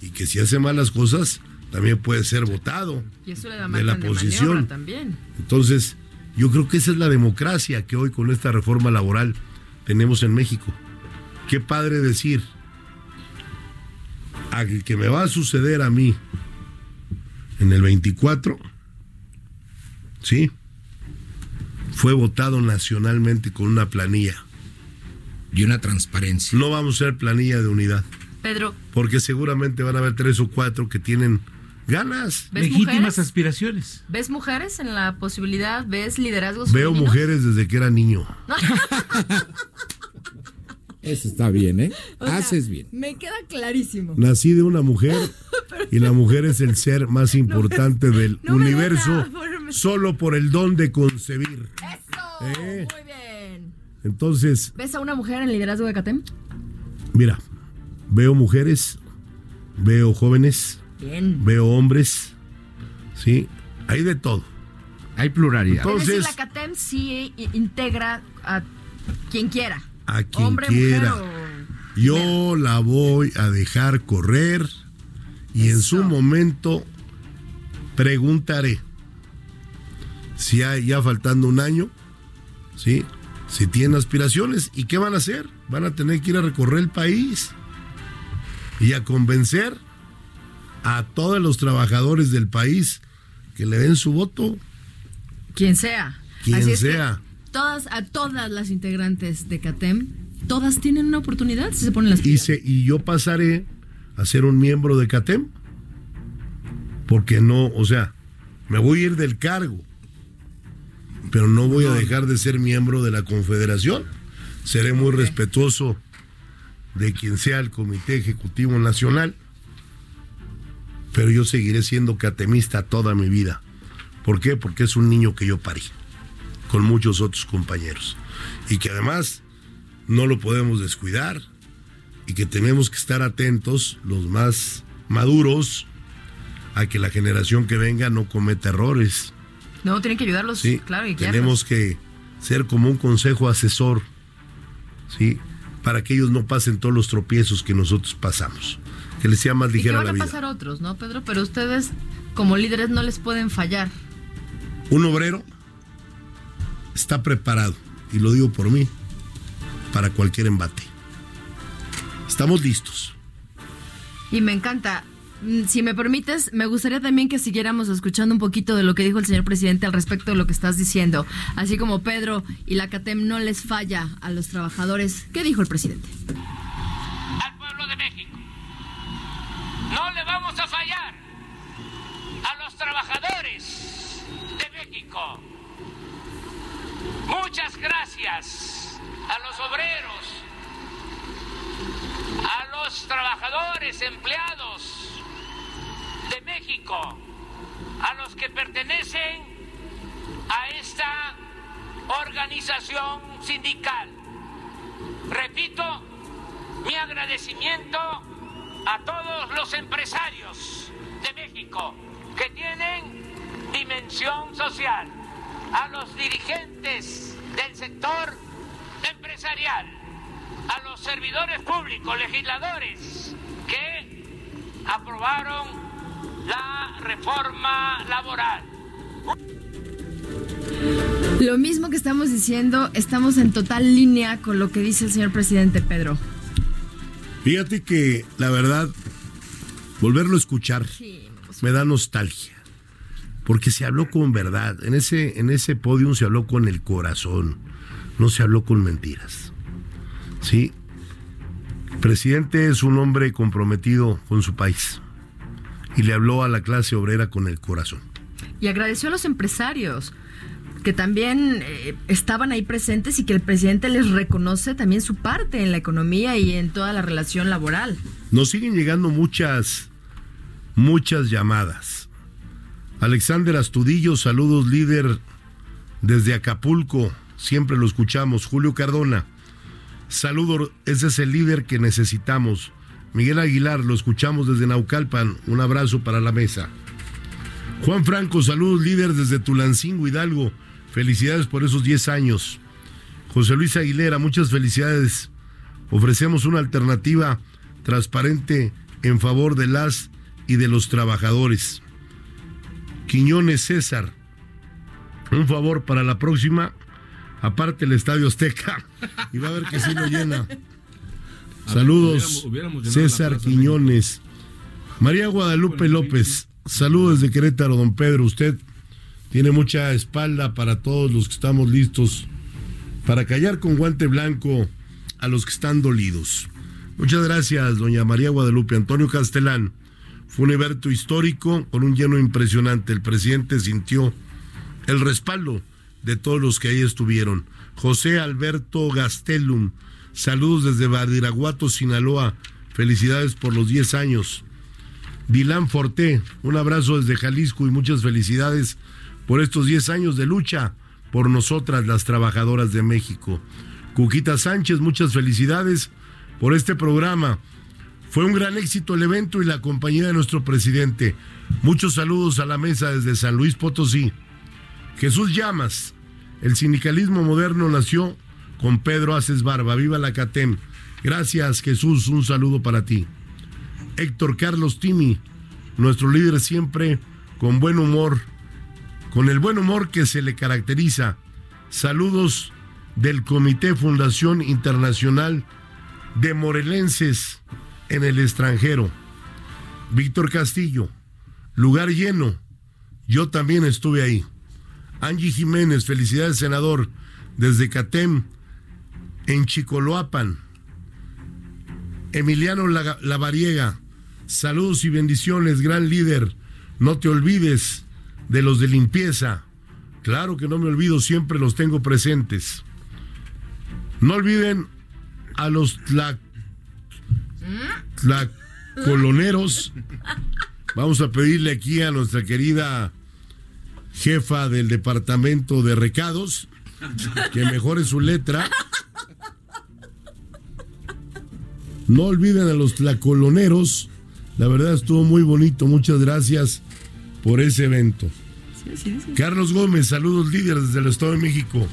y que si hace malas cosas también puede ser votado. Y eso le da de la posición. también. Entonces, yo creo que esa es la democracia que hoy con esta reforma laboral tenemos en México. Qué padre decir, al que me va a suceder a mí en el 24, ¿sí? Fue votado nacionalmente con una planilla. Y una transparencia. No vamos a ser planilla de unidad, Pedro, porque seguramente van a haber tres o cuatro que tienen ganas. ¿ves Legítimas mujeres? aspiraciones. ¿Ves mujeres en la posibilidad? ¿Ves liderazgos Veo femeninos? mujeres desde que era niño. Eso está bien, ¿eh? O sea, Haces bien. Me queda clarísimo. Nací de una mujer y la mujer es el ser más importante del no universo solo por el don de concebir. ¡Eso! Eh. Muy bien. Entonces, ¿Ves a una mujer en liderazgo de CATEM? mira, veo mujeres, veo jóvenes, Bien. veo hombres, ¿sí? Hay de todo. Hay pluralidad. es decir, Entonces, la CATEM sí integra a quien quiera. A quien Hombre, quiera. o... Yo la voy a dejar correr y en su momento preguntaré si hay ya faltando un año, ¿sí? Si tienen aspiraciones y qué van a hacer. Van a tener que ir a recorrer el país y a convencer a todos los trabajadores del país que le den su voto, Quien sea. quien Así es que sea. Todas, a todas las integrantes de CATEM, todas tienen una oportunidad si se ponen las Y, pilas. se- y yo pasaré a ser un miembro de CATEM. Porque no, o sea, me voy a ir del cargo. Pero no voy a dejar de ser miembro de la Confederación. Seré muy respetuoso de quien sea el Comité Ejecutivo Nacional. Pero yo seguiré siendo catemista toda mi vida. ¿Por qué? Porque es un niño que yo parí. Con muchos otros compañeros. Y que además no lo podemos descuidar y que tenemos que estar atentos, los más maduros, a que la generación que venga no cometa errores. No, tienen que ayudarlos, ¿sí? claro, y tenemos que ser como un consejo asesor, ¿sí? Para que ellos no pasen todos los tropiezos que nosotros pasamos, que les sea más Y que ligera van la a vida. pasar otros, ¿no, Pedro? Pero ustedes, como líderes, no les pueden fallar. Un obrero está preparado, y lo digo por mí, para cualquier embate. Estamos listos. Y me encanta. Mm, Si me permites, me gustaría también que siguiéramos escuchando un poquito de lo que dijo el señor presidente al respecto de lo que estás diciendo. Así como Pedro y la CATEM no les falla a los trabajadores. ¿Qué dijo el presidente? al pueblo de México. No le vamos a fallar a los trabajadores de México. Muchas gracias a los obreros, a los trabajadores empleados de México, a los que pertenecen a esta organización sindical. Repito, mi agradecimiento a todos los empresarios de México que tienen dimensión social, a los dirigentes del sector empresarial, a los servidores públicos, legisladores que aprobaron la reforma laboral. Lo mismo que estamos diciendo, estamos en total línea con lo que dice el señor presidente Pedro. Fíjate que la verdad, volverlo a escuchar me da nostalgia. Porque se habló con verdad. En ese, en ese podium se habló con el corazón. No se habló con mentiras. ¿Sí? El presidente es un hombre comprometido con su país. Y le habló a la clase obrera con el corazón. Y agradeció a los empresarios que también eh, estaban ahí presentes y que el presidente les reconoce también su parte en la economía y en toda la relación laboral. Nos siguen llegando muchas, muchas llamadas. Alexander Astudillo, saludos líder desde Acapulco, siempre lo escuchamos. Julio Cardona, saludos, ese es el líder que necesitamos. Miguel Aguilar, lo escuchamos desde Naucalpan, un abrazo para la mesa. Juan Franco, saludos líder desde Tulancingo, Hidalgo, felicidades por esos 10 años. José Luis Aguilera, muchas felicidades. Ofrecemos una alternativa transparente en favor de las y de los trabajadores. Quiñones César, un favor para la próxima, aparte el Estadio Azteca, y va a ver que sí lo llena. Saludos, Hubiéramos- César Quiñones. María Guadalupe López, saludos desde Querétaro, don Pedro. Usted tiene mucha espalda para todos los que estamos listos para callar con guante blanco a los que están dolidos. Muchas gracias, doña María Guadalupe. Antonio Castelán, fue un evento histórico con un lleno impresionante. El presidente sintió el respaldo de todos los que ahí estuvieron. José Alberto Gastelum, saludos desde Badiraguato, Sinaloa. Felicidades por los 10 años. Vilán Forté, un abrazo desde Jalisco y muchas felicidades por estos 10 años de lucha por nosotras las trabajadoras de México. Cuquita Sánchez, muchas felicidades por este programa. Fue un gran éxito el evento y la compañía de nuestro presidente. Muchos saludos a la mesa desde San Luis Potosí. Jesús Llamas, el sindicalismo moderno nació con Pedro Aces Barba. Viva la CATEM. Gracias Jesús, un saludo para ti. Héctor Carlos Timi, nuestro líder siempre con buen humor, con el buen humor que se le caracteriza. Saludos del Comité Fundación Internacional de Morelenses en el extranjero. Víctor Castillo, lugar lleno. Yo también estuve ahí. Angie Jiménez, felicidades senador, desde Catem, en Chicoloapan. Emiliano Lavariega, saludos y bendiciones, gran líder. No te olvides de los de limpieza. Claro que no me olvido, siempre los tengo presentes. No olviden a los coloneros. Vamos a pedirle aquí a nuestra querida jefa del departamento de recados que mejore su letra. No olviden a los tlacoloneros. La verdad estuvo muy bonito. Muchas gracias por ese evento. Carlos Gómez, saludos líderes desde el Estado de México.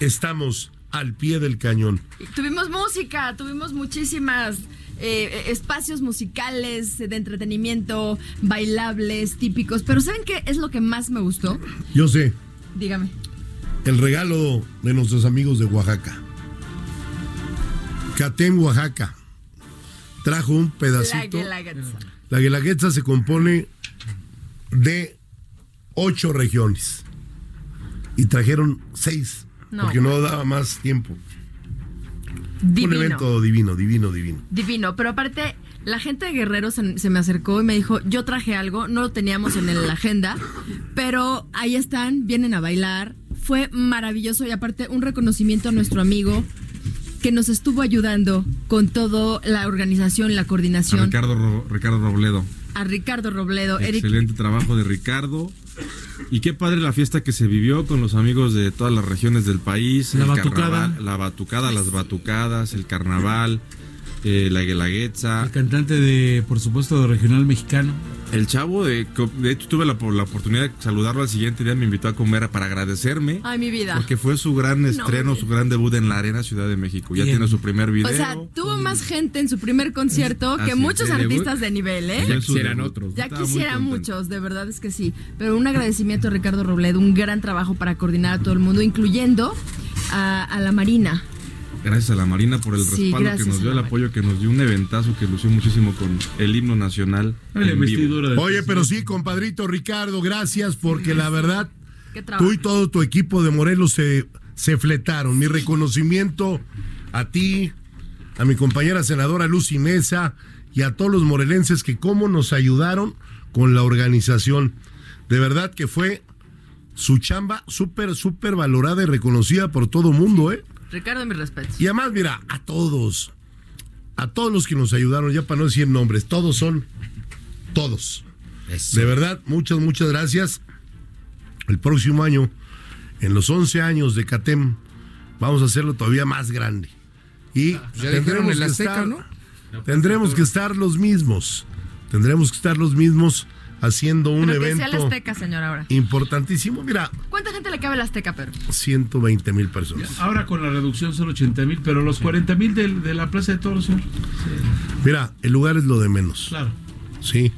Estamos al pie del cañón. Tuvimos música, tuvimos muchísimas eh, espacios musicales de entretenimiento, bailables, típicos. Pero ¿saben qué es lo que más me gustó? Yo sé. Dígame. El regalo de nuestros amigos de Oaxaca. Catén, Oaxaca. Trajo un pedacito. La Guelaguetza. La Guelaguetza se compone de ocho regiones. Y trajeron seis. No, porque no daba más tiempo. Divino. Un evento divino, divino, divino. Divino, pero aparte la gente de Guerrero se, se me acercó y me dijo, yo traje algo, no lo teníamos en el- la agenda, pero ahí están, vienen a bailar, fue maravilloso y aparte un reconocimiento a nuestro amigo que nos estuvo ayudando con toda la organización, la A coordinación, Ricardo, Ro- Ricardo Robledo. a Ricardo Robledo, Eric Excelente trabajo de Ricardo. Y qué padre la fiesta que se vivió con los amigos de todas las regiones del país. La el batucada. carnaval, la batucada, las batucadas, el carnaval, eh, la guelaguetza. El cantante de, por supuesto, de regional mexicano. El chavo, de, de hecho tuve la, la oportunidad de saludarlo al siguiente día, me invitó a comer para agradecerme. Ay, mi vida. Porque fue su gran estreno, su gran debut en la Arena Ciudad de México. Ya tiene su primer video. O sea, tuvo más gente en su primer concierto que Así muchos de debut. artistas de nivel, ¿eh? Ya quisieran otros. Ya Estaba muy quisiera contento. muchos, de verdad es que sí. Pero un agradecimiento a Ricardo Robledo, un gran trabajo para coordinar a todo el mundo, incluyendo a, a la Marina. Gracias a la Marina por el Sí, respaldo que nos dio, el apoyo que nos dio, un eventazo que lució muchísimo con el himno nacional. En vivo. Oye, pero sí, compadrito Ricardo, gracias porque la verdad, tú y todo tu equipo de Morelos se, se fletaron. Mi reconocimiento a ti, a mi compañera senadora Lucy Mesa y a todos los morelenses que cómo nos ayudaron con la organización. De verdad que fue su chamba súper, súper valorada y reconocida por todo mundo, ¿eh? Ricardo, mis respetos. Y además, mira, a todos, a todos los que nos ayudaron, ya para no decir nombres, todos son, todos. Eso. De verdad, muchas, muchas gracias. El próximo año, en los 11 años de CATEM, vamos a hacerlo todavía más grande. Y Ah, el Azteca, estar, ¿no? tendremos que estar los mismos, tendremos que estar los mismos haciendo un Pero que sea la evento Azteca, señor, ahora. importantísimo. Mira, ¿Cuánta gente le cabe la Azteca, Pedro? 120 mil personas. Ahora con la reducción son 80 mil, pero los 40 mil de, de la Plaza de Toros, señor. Mira, el lugar es lo de menos. Claro. Sí,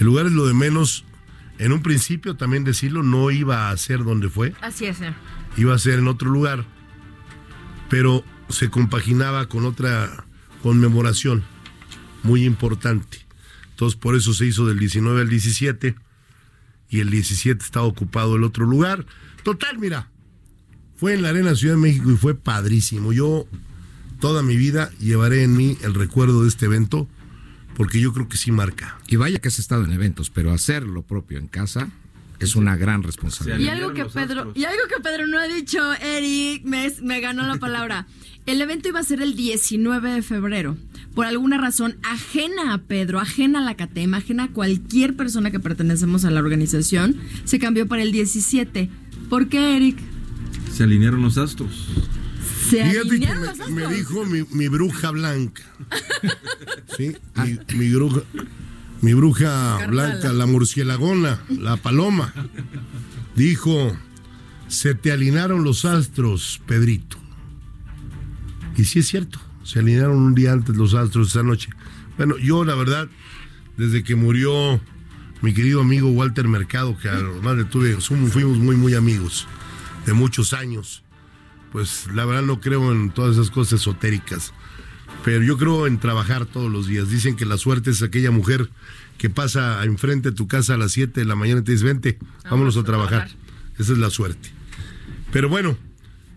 el lugar es lo de menos. En un principio, también decirlo, no iba a ser donde fue, Así es, señor. iba a ser en otro lugar, pero se compaginaba con otra conmemoración muy importante. Entonces, por eso se hizo del 19 al 17 y el 17 estaba ocupado el otro lugar. Total, mira, fue en la Arena Ciudad de México y fue padrísimo. Yo toda mi vida llevaré en mí el recuerdo de este evento porque yo creo que sí marca. Y vaya que has estado en eventos, pero hacer lo propio en casa es una gran responsabilidad. Y algo que Pedro, y algo que Pedro no ha dicho, Eric, me, me ganó la palabra. El evento iba a ser el 19 de febrero. Por alguna razón ajena a Pedro, ajena a la CATEM, ajena a cualquier persona que pertenecemos a la organización, se cambió para el 17. ¿Por qué, Eric? Se alinearon los astros. Se Fíjate que alinearon me, los me astros. dijo mi, mi bruja blanca. Sí, mi, mi bruja, mi bruja blanca, la murcielagona, la paloma. Dijo, se te alinearon los astros, Pedrito. Y sí es cierto, se alinearon un día antes los astros esa noche. Bueno, yo la verdad, desde que murió mi querido amigo Walter Mercado, que además le tuve, fuimos muy, muy amigos de muchos años pues la verdad no creo en todas esas cosas esotéricas. Pero yo creo en trabajar todos los días. Dicen que la suerte es aquella mujer que pasa enfrente de tu casa a las 7 de la mañana y te dice, vente, vámonos a trabajar. Esa es la suerte. Pero bueno,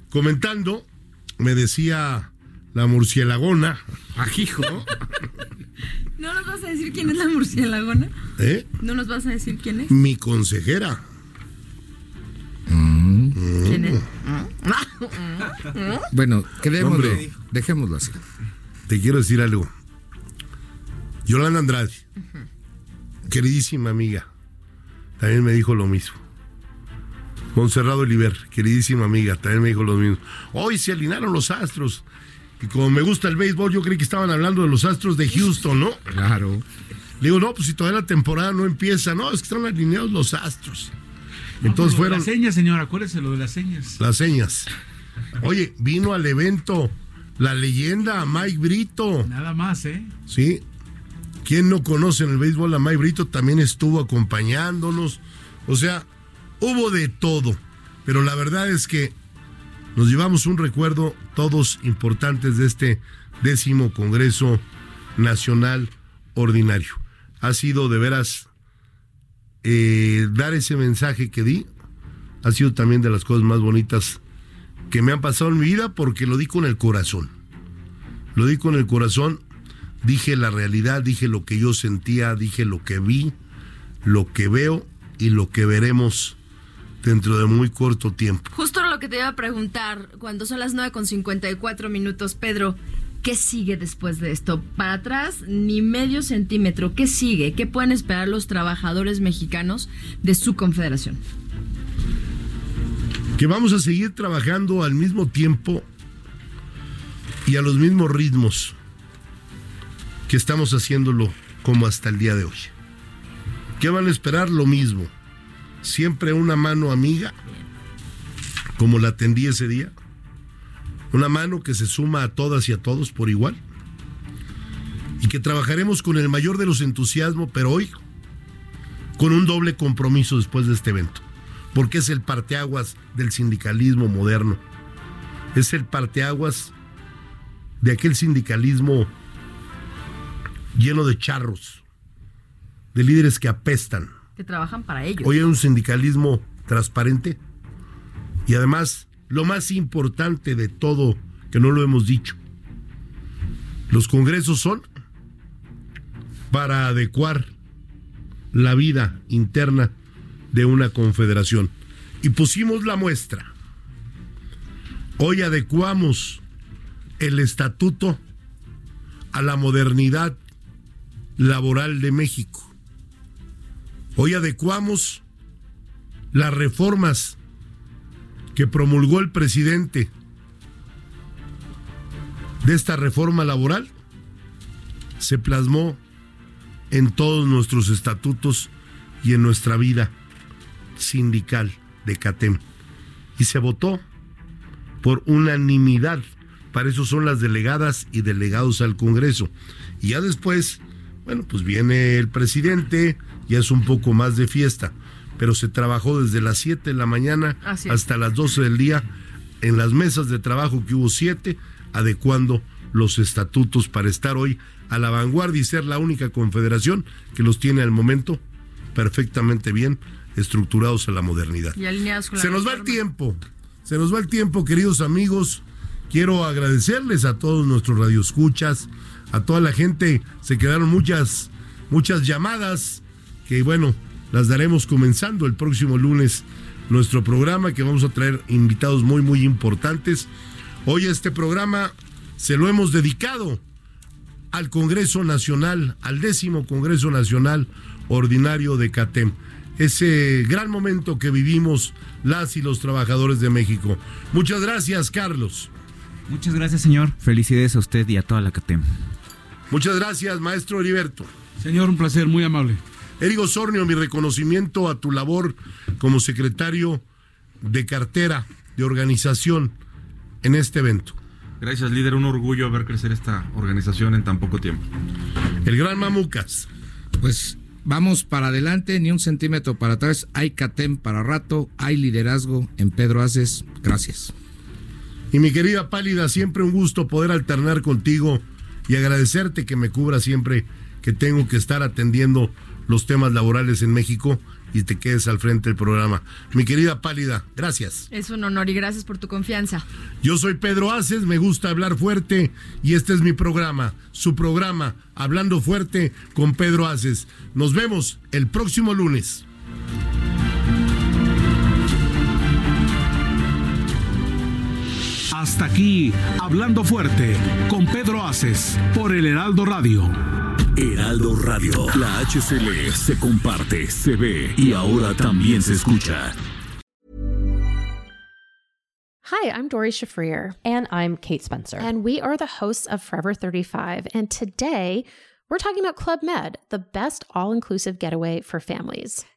comentando, me decía la murcielagona, Ajijo. ¿No nos vas a decir quién es la murcielagona? ¿eh? ¿No nos vas a decir quién es? mi consejera. ¿Quién es? Bueno, quedémoslo, Hombre. dejémoslo así. Te quiero decir algo. Yolanda Andrade, queridísima amiga, también me dijo lo mismo. Monserrado Oliver, queridísima amiga, también me dijo lo mismo. Hoy se alinearon los astros. Y como me gusta el béisbol, yo creí que estaban hablando de los astros de Houston, ¿no? Claro. Le digo, no, pues si todavía la temporada no empieza, no, es que están alineados los astros. Entonces No, fueron Las señas, señor, acuérdese lo de las señas. las señas. Oye, vino al evento la leyenda Mike Brito. Nada más, ¿eh? ¿sí? ¿Quién no conoce en el béisbol a Mike Brito? También estuvo acompañándonos. O sea, hubo de todo. Pero la verdad es que nos llevamos un recuerdo todos importantes de este décimo Congreso Nacional Ordinario. Ha sido de veras eh, dar ese mensaje que di. Ha sido también de las cosas más bonitas que me han pasado en mi vida porque lo di con el corazón. Lo di con el corazón dije la realidad, dije lo que yo sentía, dije lo que vi, lo que veo y lo que veremos dentro de muy corto tiempo. Justo lo que te iba a preguntar, cuando son las 9 con 54 minutos, Pedro, ¿qué sigue después de esto? Para atrás, ni medio centímetro. ¿Qué sigue? ¿Qué pueden esperar los trabajadores mexicanos de su confederación? Que vamos a seguir trabajando al mismo tiempo y a los mismos ritmos que estamos haciéndolo como hasta el día de hoy. ¿Qué van a esperar? Lo mismo. Siempre una mano amiga, como la tendí ese día. Una mano que se suma a todas y a todos por igual. Y que trabajaremos con el mayor de los entusiasmos, pero hoy con un doble compromiso después de este evento. Porque es el parteaguas del sindicalismo moderno. Es el parteaguas de aquel sindicalismo lleno de charros, de líderes que apestan. Que trabajan para ellos. Hoy hay un sindicalismo transparente y además lo más importante de todo, que no lo hemos dicho, los congresos son para adecuar la vida interna de una confederación. Y pusimos la muestra. Hoy adecuamos el estatuto a la modernidad laboral de México. Hoy adecuamos las reformas que promulgó el presidente de esta reforma laboral. Se plasmó en todos nuestros estatutos y en nuestra vida sindical de CATEM. Y se votó por unanimidad. Para eso son las delegadas y delegados al Congreso. Y ya después, bueno, pues viene el presidente, ya es un poco más de fiesta. Pero se trabajó desde las 7 de la mañana hasta las 12 del día en las mesas de trabajo que hubo siete, adecuando los estatutos para estar hoy a la vanguardia y ser la única confederación que los tiene al momento perfectamente bien estructurados a la modernidad. Y alineados con la Se nos va el tiempo, se nos va el tiempo, queridos amigos. Quiero agradecerles a todos nuestros radioescuchas, a toda la gente. Se quedaron muchas, muchas llamadas que, bueno, las daremos comenzando el próximo lunes nuestro programa, que vamos a traer invitados muy, muy importantes. Hoy este programa se lo hemos dedicado al Congreso Nacional, al décimo Congreso Nacional Ordinario de CATEM. Ese gran momento que vivimos las y los trabajadores de México. Muchas gracias, Carlos. Muchas gracias, señor. Felicidades a usted y a toda la CATEM. Muchas gracias, maestro Heriberto. Señor, un placer, muy amable. Erigo Sornio, mi reconocimiento a tu labor como secretario de cartera de organización en este evento. Gracias, líder. Un orgullo ver crecer esta organización en tan poco tiempo. El gran Mamucas. Pues vamos para adelante, ni un centímetro para atrás. Hay CATEM para rato, hay liderazgo en Pedro Aces. Gracias. Y mi querida Pálida, siempre un gusto poder alternar contigo y agradecerte que me cubra siempre que tengo que estar atendiendo los temas laborales en México y te quedes al frente del programa. Mi querida Pálida, gracias. Es un honor y gracias por tu confianza. Yo soy Pedro Aces, me gusta hablar fuerte y este es mi programa, su programa, Hablando Fuerte con Pedro Aces. Nos vemos el próximo lunes. Hasta aquí, Hablando Fuerte, con Pedro Aces, por el Heraldo Radio. Heraldo Radio. La HCL se comparte, se ve y ahora también se escucha. Hi, I'm Dory Shafrir. And I'm Kate Spencer. And we are the hosts of Forever 35. And today we're talking about Club Med, the best all inclusive getaway for families.